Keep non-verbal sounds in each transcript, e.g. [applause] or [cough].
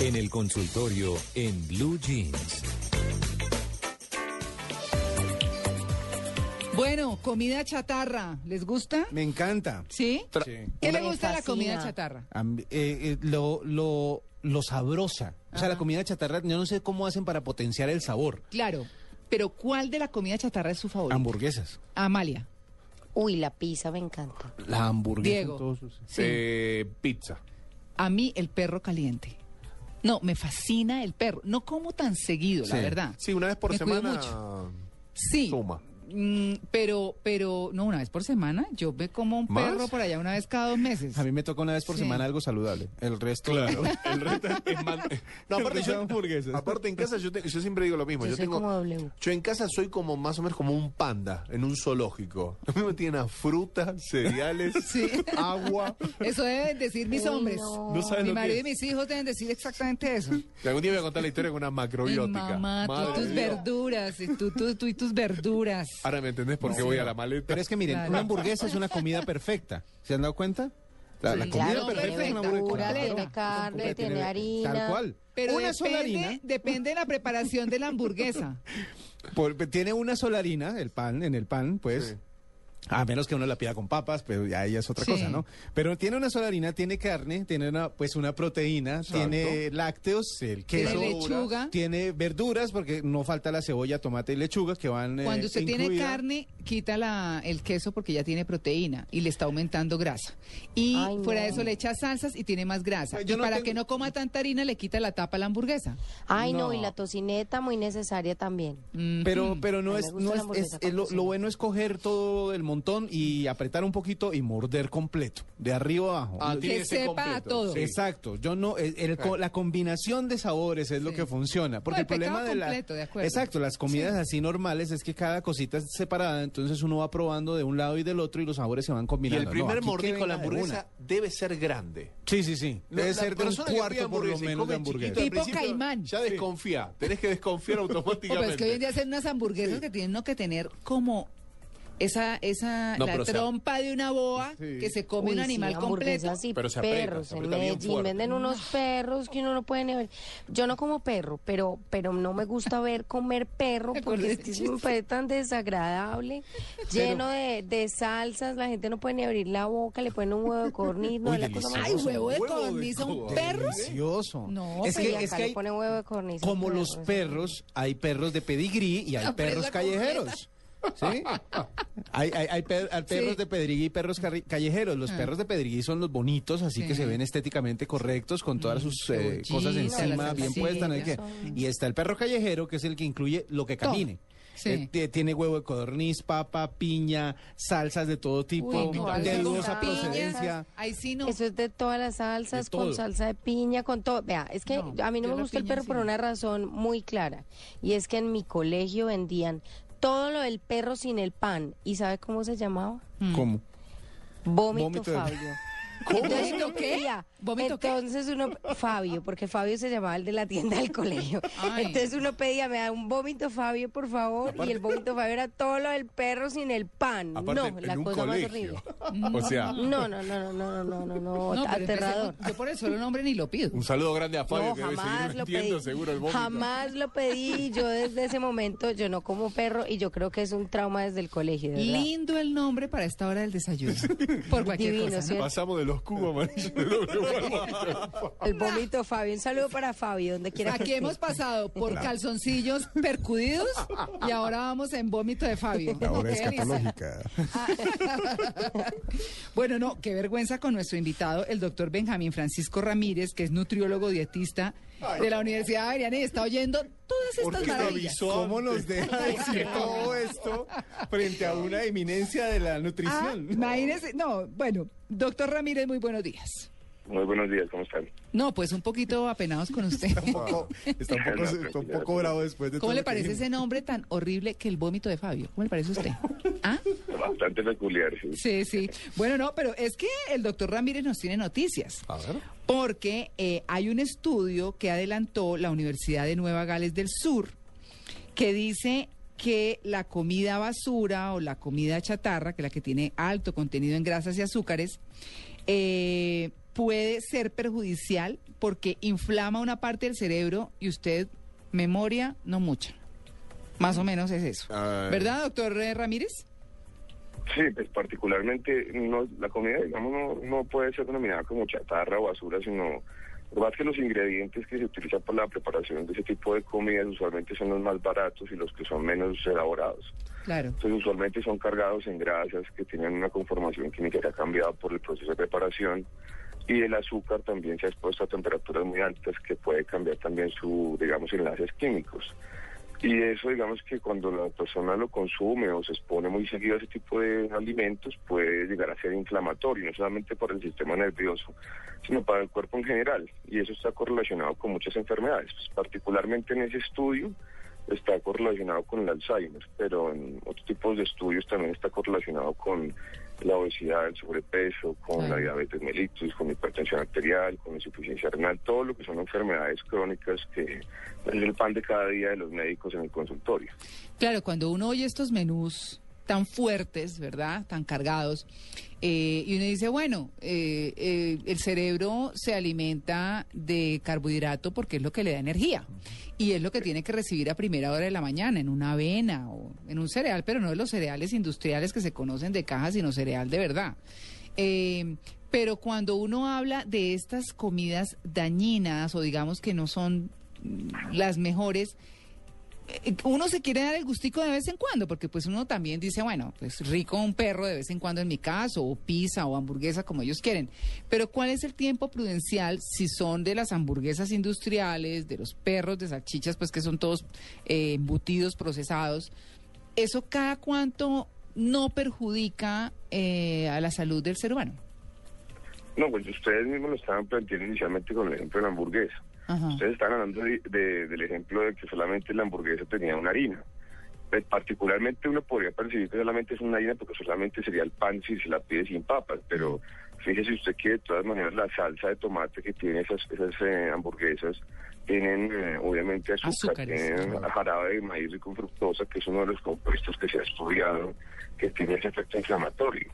En el consultorio en Blue Jeans. Bueno, comida chatarra, ¿les gusta? Me encanta. ¿Sí? Sí. ¿Qué le Me gusta de la fascina. comida chatarra? Eh, eh, lo, lo, lo sabrosa. O sea, la comida chatarra, yo no sé cómo hacen para potenciar el sabor. Claro, pero ¿cuál de la comida chatarra es su favorito? Hamburguesas. Amalia. Uy, la pizza me encanta. La hamburguesa. Diego. en todos sus- Sí. Eh, pizza. A mí el perro caliente. No, me fascina el perro. No como tan seguido, la verdad. Sí, una vez por Me semana. mucho. Sí. Suma. Mm, pero, pero, no, una vez por semana. Yo me como un ¿Más? perro por allá una vez cada dos meses. A mí me toca una vez por Sí. semana algo saludable. El resto. Claro. [laughs] El resto es man- [laughs] No, aparte, yo, hamburguesas. aparte en casa yo, te- yo siempre digo lo mismo. Yo Yo, soy tengo, como W. yo en casa soy como más o menos como un panda en un zoológico. [laughs] A mí me tienen a frutas, cereales, Sí. agua. Eso deben decir mis Uy, hombres. no. No Mi lo marido y mis hijos deben decir exactamente eso. Y algún día voy a contar la historia con una macrobiótica. mamá, tú y Madre tus de Dios. verduras, y tú, tú, tú y tus verduras. Ahora me entendés por qué voy a la maleta. Pero es que miren, Claro. una hamburguesa es una comida perfecta. ¿Se han dado cuenta? La, comida Claro, perfecta es una hamburguesa. tiene carne, tiene harina. Tal cual. Pero una sola depende, harina. depende de la preparación de la [laughs] hamburguesa. por- tiene una sola harina, el pan, en el pan, pues. Sí. A menos que uno la pida con papas, pero ya ahí es otra Sí. cosa, ¿no? Pero tiene una sola harina, tiene carne, tiene una, pues una proteína, tiene lácteos, el Tiene queso, lechuga. tiene verduras, porque no falta la cebolla, tomate y lechuga que van. eh, Cuando usted tiene carne, quita la, el queso porque ya tiene proteína y le está aumentando grasa. Y Ay, fuera de eso le echa salsas y tiene más grasa. Yo y no para tengo- que no coma tanta harina, le quita la tapa a la hamburguesa. Ay, no. No. y la tocineta muy necesaria también. Mm. Pero, pero no es, no es, lo, bueno es coger todo el montón y apretar un poquito y morder completo, de arriba abajo. Ah, Que sepa completo, todo. sí. Exacto, yo no, el- el co- la combinación de sabores es lo que funciona, porque No, el, el problema de la, completo, de acuerdo. exacto, las comidas Sí. así normales es que cada cosita es separada, entonces uno va probando de un lado y del otro y los sabores se van Y combinando. el No, primer mordisco de la de hamburguesa debe ser grande. Sí, sí, sí, debe la ser de un cuarto por lo y menos de hamburguesa. Tipo caimán. Ya desconfía, tenés que desconfiar [laughs] pero automáticamente. es que hoy en día hacen unas hamburguesas que tienen no que tener como esa, esa, No, la trompa de una boa Sí. que se come Uy, un sí, animal completo. hamburguesas y Pero se aprieta, perros. se en aprieta Medellín fuerte. venden unos perros que uno no puede ni ver. Yo no como perro, pero, pero no me gusta ver comer perro [laughs] porque acordé es parece tan desagradable. [laughs] Lleno de, de salsas, la gente no puede ni abrir la boca, le ponen un huevo de codorniz. no, Uy, es la cosa más Ay, huevo de codorniz a un perro. Delicioso. No, es que, Y es acá que le hay, ponen huevo de codorniz. a como un los perros, hay perros de pedigrí y hay perros callejeros. ¿Sí? Hay, hay, hay per- hay perros Sí. de pedigrí y perros carri- callejeros. Los Ah. perros de pedigrí son los bonitos, así Sí. que se ven estéticamente correctos, con todas sus eh, cebollita, cosas encima, bien puestas. ¿no? hay que- Y está el perro callejero, que es el que incluye lo que camine. Sí. Eh, tiene huevo de codorniz, papa, piña, salsas de todo tipo, Uy, no, de eso dudosa procedencia. Ahí sí no. Eso es de todas las salsas, con salsa de piña, con todo. Vea, es que No, a mí no me gusta el perro sí por una razón muy clara. Y es que en mi colegio vendían todo lo del perro sin el pan. ¿Y sabe cómo se llamaba? ¿Cómo? Vómito, Vómito de- Fabio. [laughs] ¿Cómo? Entonces uno ¿Vómito qué? pedía- ¿Vómito qué? entonces uno, Fabio, porque Fabio se llamaba el de la tienda del colegio. [laughs] Ay. Entonces uno pedía, me da un vómito Fabio, por favor, y el vómito Fabio era todo lo del perro sin el pan. Aparte, no, en la un cosa más colegio. horrible. O sea, [laughs] No, no, no, no, no, no, no, no, no, aterrador. entonces, yo por el solo nombre ni lo pido. un saludo grande a Fabio No, que debe jamás seguir lo vendiendo pedí. seguro el vómito. Jamás lo pedí. Yo desde ese momento, yo no como perro y yo creo que es un trauma desde el colegio. verdad. Lindo el nombre para esta hora del desayuno. Por cualquier Divino, cosa. Pasamos de los cubos amarillos [laughs] El vómito Fabio. Un saludo para Fabio, donde quiera que Aquí hemos pasado por calzoncillos percudidos y ahora vamos en vómito de Fabio. Ahora Qué delicia. Bueno, no, qué vergüenza con nuestro invitado, el doctor Benjamín Francisco Ramírez, que es nutriólogo dietista de la Universidad Javeriana y está oyendo todas ¿Por estas maravillas. ¿Cómo nos deja decir todo esto frente a una eminencia de la Ah, nutrición? imagínese, no, bueno, doctor Ramírez, muy buenos días. Muy buenos días, ¿cómo están? No, pues un poquito apenados con usted. Está un poco, está un [laughs] poco, está un poco bravo después de ¿Cómo todo le parece ese nombre tan horrible que el vómito de Fabio? ¿Cómo le parece a usted? [laughs] ¿Ah? Bastante peculiar, sí. Sí, sí. Bueno, no, pero es que el doctor Ramírez nos tiene noticias. A ver. Porque eh, hay un estudio que adelantó la Universidad de Nueva Gales del Sur que dice que la comida basura o la comida chatarra, que es la que tiene alto contenido en grasas y azúcares, eh, puede ser perjudicial porque inflama una parte del cerebro y usted, memoria, no mucha. Más o menos es eso. Ah. ¿Verdad, doctor Ramírez? Sí, pues particularmente no, la comida, digamos, no, no puede ser denominada como chatarra o basura, sino lo más que los ingredientes que se utilizan para la preparación de ese tipo de comidas usualmente son los más baratos y los que son menos elaborados. Claro. Entonces usualmente son cargados en grasas que tienen una conformación química que ha cambiado por el proceso de preparación y el azúcar también se ha expuesto a temperaturas muy altas que puede cambiar también su, digamos, enlaces químicos. Y eso, digamos que cuando la persona lo consume o se expone muy seguido a ese tipo de alimentos, puede llegar a ser inflamatorio, no solamente para el sistema nervioso, sino para el cuerpo en general. Y eso está correlacionado con muchas enfermedades. Pues, particularmente en ese estudio está correlacionado con el Alzheimer, pero en otros tipos de estudios también está correlacionado con la obesidad, el sobrepeso, con la diabetes mellitus, con hipertensión arterial, con insuficiencia renal, todo lo que son enfermedades crónicas que es el pan de cada día de los médicos en el consultorio. Claro, cuando uno oye estos menús tan fuertes, ¿verdad? Tan cargados, eh, y uno dice, bueno, eh, eh, el cerebro se alimenta de carbohidrato porque es lo que le da energía. Y es lo que tiene que recibir a primera hora de la mañana, en una avena o en un cereal, pero no de los cereales industriales que se conocen de caja, sino cereal de verdad. Eh, pero cuando uno habla de estas comidas dañinas o digamos que no son las mejores, uno se quiere dar el gustico de vez en cuando, porque pues uno también dice, bueno, pues rico un perro de vez en cuando en mi caso, o pizza o hamburguesa como ellos quieren. Pero ¿cuál es el tiempo prudencial si son de las hamburguesas industriales, de los perros, de salchichas, pues que son todos eh, embutidos, procesados? ¿Eso cada cuánto no perjudica eh, a la salud del ser humano? No, pues ustedes mismos lo estaban planteando inicialmente con el ejemplo de la hamburguesa. Ajá. Ustedes están hablando de- de- del ejemplo de que solamente la hamburguesa tenía una harina. Pues, particularmente uno podría percibir que solamente es una harina porque solamente sería el pan si se la pide sin papas, pero fíjese usted que de todas maneras la salsa de tomate que tiene esas, esas eh, hamburguesas tienen eh, obviamente azúcar, Azúcares, tienen jarabe de maíz y con fructosa, que es uno de los compuestos que se ha estudiado que tiene ese efecto inflamatorio.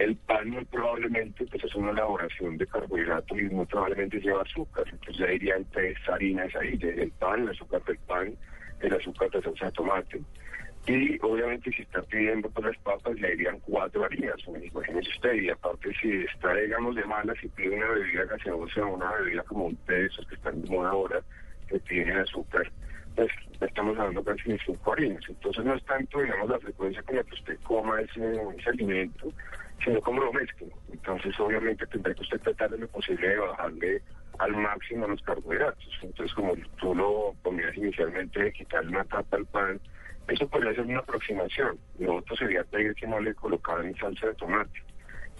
El pan muy probablemente pues es una elaboración de carbohidratos y muy probablemente lleva azúcar. Entonces ya irían tres harinas ahí, el pan, el azúcar del pan, el azúcar de salsa de tomate. Y obviamente si está pidiendo por las papas, le irían cuatro harinas. Imagínese usted, y aparte si está, digamos, de malas y pide una bebida gaseosa una bebida como un té, esos que están de moda ahora, que tienen azúcar, pues estamos hablando casi de cinco harinas. Entonces no es tanto, digamos, la frecuencia con la que usted coma ese alimento, sino cómo lo mezcla. Entonces obviamente tendrá que usted tratar de lo posible de bajarle al máximo los carbohidratos. Entonces como tú lo ponías inicialmente de quitarle una tapa al pan, eso podría ser una aproximación. Lo otro sería pedir que no le colocaran salsa de tomate.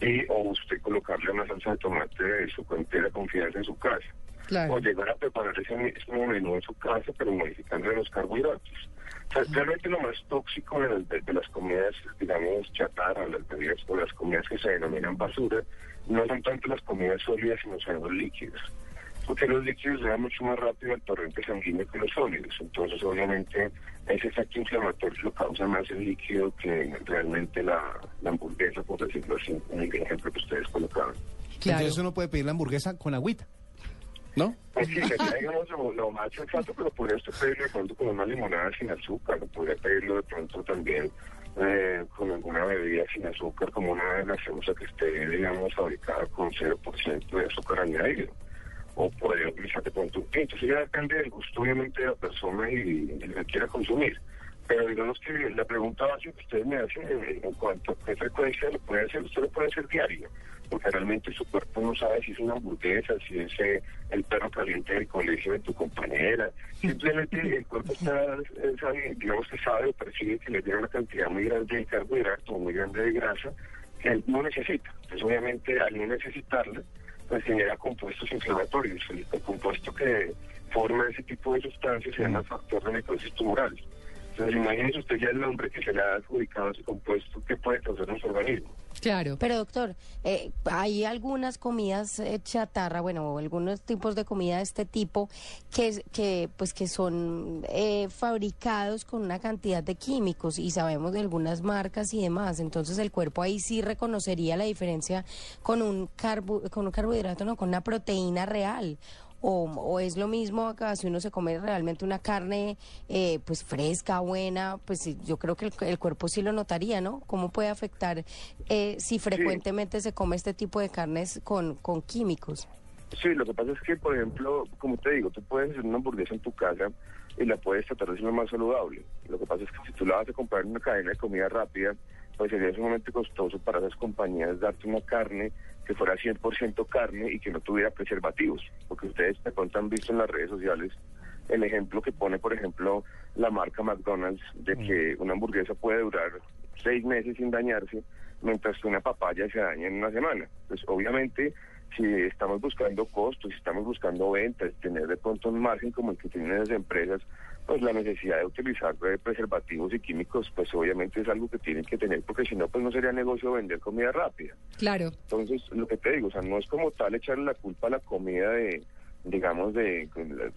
Y o usted colocarle una salsa de tomate de su entera confianza en su casa. Claro. O llegar a preparar ese mismo menú en su casa, pero modificando los carbohidratos. O sea, realmente lo más tóxico de las, de- de las comidas, digamos, chatarra, las bebidas o las comidas que se denominan basura, no son tanto las comidas sólidas, sino son los líquidos. Porque los líquidos llevan mucho más rápido al torrente sanguíneo que los sólidos. Entonces, obviamente, ese efecto inflamatorio lo causa más el líquido que realmente la, la hamburguesa, por decirlo así, en el ejemplo que ustedes colocaban. Claro. Entonces uno puede pedir la hamburguesa con agüita, ¿no? Pues sí, sería, digamos, lo, más sensato, pero podría usted pedirlo de pronto con una limonada sin azúcar, podría pedirlo de pronto también eh, con alguna bebida sin azúcar, como una gaseosa que esté, digamos, fabricada con 0% de azúcar añadido. O podría utilizar de pronto un tinto. Eso ya depende del gusto, obviamente, de la persona y, y lo que quiera consumir. Pero digamos que la pregunta básica que ustedes me hacen eh, en cuanto a qué frecuencia lo puede hacer, usted lo puede hacer diario, porque realmente su cuerpo no sabe si es una hamburguesa, si es eh, el perro caliente del colegio de tu compañera. Simplemente el cuerpo está, eh, sabe, digamos que sabe o percibe que le llega una cantidad muy grande de carbohidrato, muy grande de grasa, que él no necesita. Entonces obviamente al no necesitarla, pues genera compuestos inflamatorios. El, el compuesto que forma ese tipo de sustancias se llama factor de necrosis tumoral. Entonces, imagínese usted ya el nombre que se le ha adjudicado a ese compuesto que puede causar en su organismo. Claro. Pero doctor, eh, hay algunas comidas eh, chatarra, bueno, algunos tipos de comida de este tipo que, que pues que son eh, fabricados con una cantidad de químicos y sabemos de algunas marcas y demás. Entonces el cuerpo ahí sí reconocería la diferencia con un carbo, con un carbohidrato, no, con una proteína real. O, o es lo mismo acá si uno se come realmente una carne eh, pues fresca, buena, pues yo creo que el, el cuerpo sí lo notaría, ¿no? ¿Cómo puede afectar eh, si frecuentemente se come este tipo de carnes con, con químicos? Sí, lo que pasa es que, por ejemplo, como te digo, tú puedes hacer una hamburguesa en tu casa y la puedes tratar de ser más saludable. Lo que pasa es que si tú la vas a comprar en una cadena de comida rápida, pues sería sumamente costoso para esas compañías darte una carne que fuera 100% carne y que no tuviera preservativos. Porque ustedes de pronto han visto en las redes sociales el ejemplo que pone, por ejemplo, la marca McDonald's de que una hamburguesa puede durar seis meses sin dañarse, mientras que una papaya se daña en una semana. Pues obviamente, si estamos buscando costos, si estamos buscando ventas, tener de pronto un margen como el que tienen las empresas, pues la necesidad de utilizar eh, preservativos y químicos, pues obviamente es algo que tienen que tener, porque si no, pues no sería negocio vender comida rápida. Claro. Entonces, lo que te digo, o sea, no es como tal echarle la culpa a la comida de, digamos, de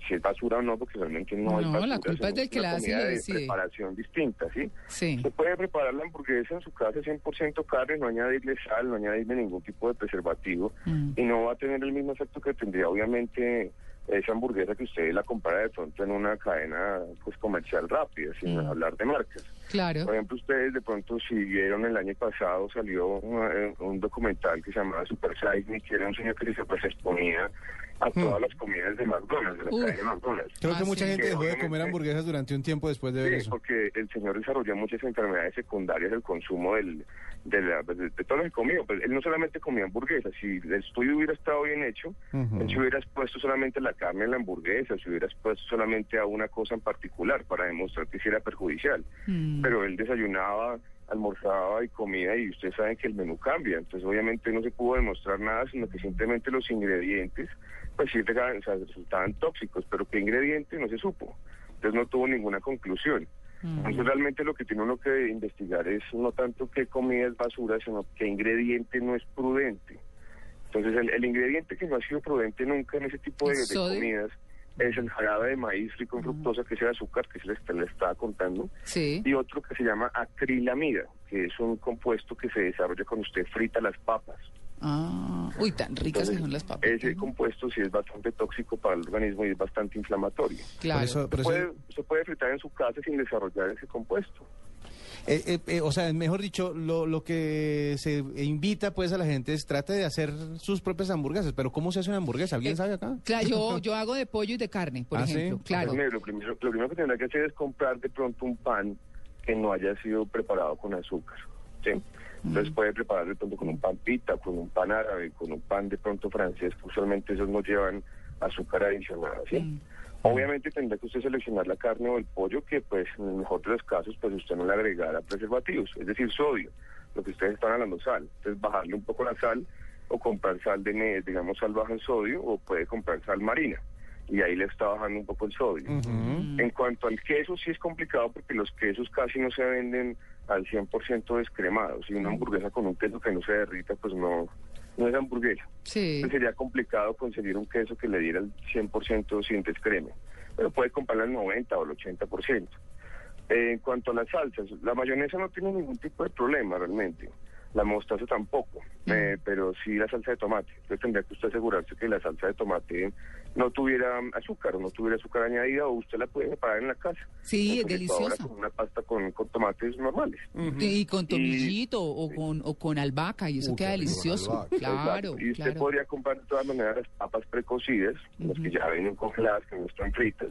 si es basura o no, porque realmente no, es No, basura. la culpa es del que la hace de preparación distinta, ¿sí? Sí. Se puede preparar la hamburguesa en su casa 100% carne, no añadirle sal, no añadirle ningún tipo de preservativo Mm. y no va a tener el mismo efecto que tendría obviamente esa hamburguesa que usted la compara de pronto en una cadena pues comercial rápida, sin Mm. hablar de marcas. Claro. Por ejemplo, ustedes de pronto si vieron el año pasado salió un, eh, un documental que se llamaba Super Size Me, que era un señor que se pues exponía a todas las comidas de McDonald's, de la Uf. cadena McDonald's. Creo Ah, que mucha sí. gente dejó de comer hamburguesas durante un tiempo después de ver Sí, eso. porque el señor desarrolló muchas enfermedades secundarias del consumo del, de, la, de, de todo lo que comía. Pues él no solamente comía hamburguesas, si el estudio hubiera estado bien hecho, Ujú. él se hubiera expuesto solamente la carne en la hamburguesa, se hubiera expuesto solamente a una cosa en particular para demostrar que sí era perjudicial. Mm. Pero él desayunaba, almorzaba y comía y ustedes saben que el menú cambia. Entonces obviamente no se pudo demostrar nada, sino que simplemente los ingredientes pues sí o sea, resultaban tóxicos, pero qué ingrediente no se supo. Entonces no tuvo ninguna conclusión. Mm. Entonces realmente lo que tiene uno que investigar es no tanto qué comida es basura, sino qué ingrediente no es prudente. Entonces el, el ingrediente que no ha sido prudente nunca en ese tipo de, comidas es el jarabe de maíz rico en fructosa, que es el azúcar que se le, está- le estaba contando, Sí. y otro que se llama acrilamida, que es un compuesto que se desarrolla cuando usted frita las papas. Ah, uy, tan ricas que son las papas. Ese compuesto sí es bastante tóxico para el organismo y es bastante inflamatorio. Claro. Por eso, por eso- Puede, se puede fritar en su casa sin desarrollar ese compuesto. Eh, eh, eh, o sea, mejor dicho, lo, lo que se invita pues a la gente es trate de hacer sus propias hamburguesas. Pero ¿cómo se hace una hamburguesa? ¿Alguien Eh, sabe acá? Claro, yo, [laughs] yo hago de pollo y de carne, por ¿Ah, sí? ejemplo. Claro. Pues, lo, primero, lo primero que tendrá que hacer es comprar de pronto un pan que no haya sido preparado con azúcar. ¿sí? Entonces puede preparar de pronto con un pan pita, con un pan árabe, con un pan de pronto francés, que usualmente esos no llevan azúcar adicional. ¿sí? Mm. Obviamente tendrá que usted seleccionar la carne o el pollo que pues en el mejor de los casos pues usted no le agregara preservativos, es decir, sodio, lo que ustedes están hablando sal. Entonces bajarle un poco la sal o comprar sal de, digamos, sal baja en sodio o puede comprar sal marina y ahí le está bajando un poco el sodio. En cuanto al queso, sí es complicado porque los quesos casi no se venden al 100% descremados. Y una hamburguesa con un queso que no se derrita, pues no, no es hamburguesa. Sí. Entonces sería complicado conseguir un queso que le diera el 100% sin descreme. Pero puede comprarla al 90 o al 80%. Eh, en cuanto a las salsas, la mayonesa no tiene ningún tipo de problema realmente. La mostaza tampoco, eh, pero sí la salsa de tomate. Entonces tendría que usted asegurarse que la salsa de tomate no tuviera azúcar o no tuviera azúcar añadida o usted la puede preparar en la casa. Sí, es deliciosa. Con una pasta con, con tomates normales. Y con tomillito o con, o con albahaca, y eso Uy, queda delicioso. Claro. Y usted claro. podría comprar de todas maneras las papas precocidas, las que ya vienen congeladas, que no están fritas,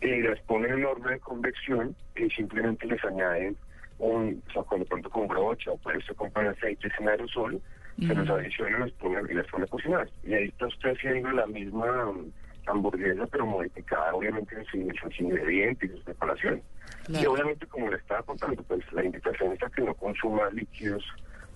y las ponen en orden de convección y simplemente les añaden un, o sea, con de pronto con brocha, o puede usted comprar aceites en aerosol, se los adiciona, los pone y las pone a cocinar. Y ahí está usted haciendo la misma um, hamburguesa, pero modificada obviamente en sus, en sus ingredientes y su preparación. Y obviamente, como le estaba contando, pues la invitación es a que no consuma líquidos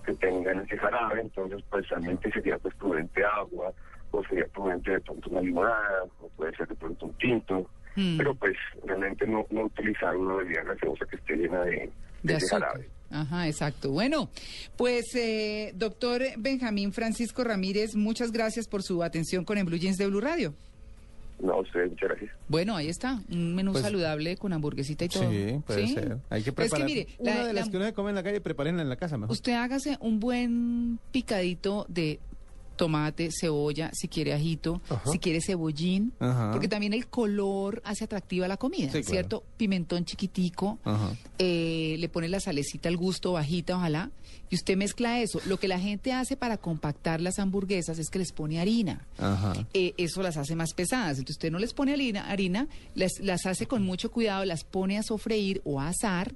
que tengan ese jarabe, entonces pues realmente sería pues prudente agua, o sería prudente de pronto una limonada, o puede ser de pronto un tinto, Mm. pero pues realmente no, no utilizar una bebida gaseosa que esté llena de, De azúcar. jarabe. Ajá, exacto. Bueno, pues eh, doctor Benjamín Francisco Ramírez, muchas gracias por su atención con el Blue Jeans de Blue Radio. No, usted, muchas gracias. Bueno, ahí está, un menú Pues- saludable con hamburguesita y todo. Sí, puede ser. Hay que Pero es preparar. mire, Una la- de las la- que uno se come en la calle, prepárenla en la casa mejor. Usted hágase un buen picadito de tomate, cebolla, si quiere ajito, Ajá. si quiere cebollín, Ajá. porque también el color hace atractiva la comida, Sí, claro. ¿cierto? Pimentón chiquitico, eh, le pone la salecita al gusto, bajita, ojalá, y usted mezcla eso. Lo que la gente hace para compactar las hamburguesas es que les pone harina. Ajá. Eh, eso las hace más pesadas. Entonces usted no les pone harina, harina las, las hace con mucho cuidado, las pone a sofreír o a asar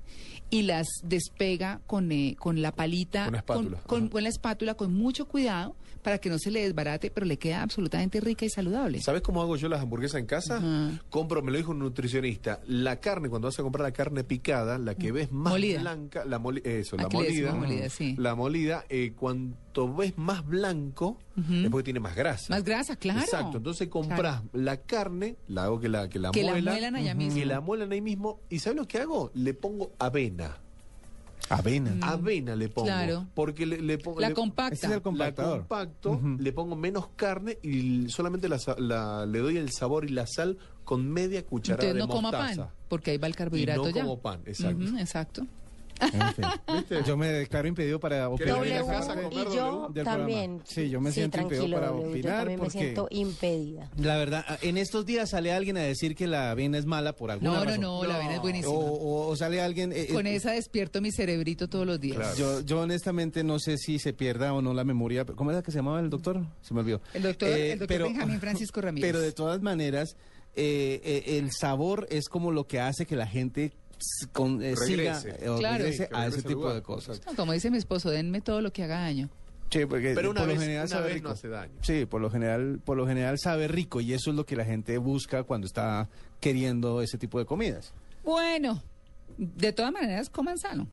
y las despega con, eh, con la palita, Con con, con la espátula, con mucho cuidado para que no se le desbarate, pero le queda absolutamente rica y saludable. ¿Sabes cómo hago yo las hamburguesas en casa? Compro, me lo dijo un nutricionista, la carne, cuando vas a comprar la carne picada, la que ves más Molida. blanca, la moli- eso, la molida, molida, sí. la molida, eh, cuanto ves más blanco, es porque tiene más grasa. Más grasa, claro. Exacto, entonces compras la carne, la hago que la que la Que la muela, muelan allá mismo. que la muelan ahí mismo, y ¿sabes lo que hago? Le pongo avena. Avena. Avena le pongo. Mm. Claro. Porque le, le pongo. La le- compacta. Ese es el la compactador. compacto, Ujú. le pongo menos carne y solamente la, la- le doy el sabor y la sal con media cucharada Entonces de no coma mostaza. pan, porque ahí va el carbohidrato Y no ya. como pan, exacto. Ujú, exacto. En fin. [laughs] Yo me declaro impedido para opinar en W, comer, y yo W, también. programa. Sí, yo me siento impedido tranquilo, para W, opinar Yo porque- me siento impedida. La verdad, en estos días sale alguien a decir que la avena es mala por alguna No, no, razón. no, la avena es buenísima. O, o- o sale alguien... eh, Con eh, esa despierto mi cerebrito todos los días. Claro. Yo, yo honestamente no sé si se pierda o no la memoria. ¿Cómo era que se llamaba el doctor? Se me olvidó. El doctor, Eh, el doctor Benjamín [laughs] Francisco Ramírez. Pero de todas maneras, eh, eh, el sabor es como lo que hace que la gente con, eh, Regrese. eh, o Claro. regrese Sí, que a ese tipo lugar, de cosas. No, como dice mi esposo, denme todo lo que haga daño. Sí, porque Pero una por vez, lo general una sabe vez rico. no hace daño. Sí, por lo general, por lo general sabe rico y eso es lo que la gente busca cuando está queriendo ese tipo de comidas. Bueno, de todas maneras, coman sano.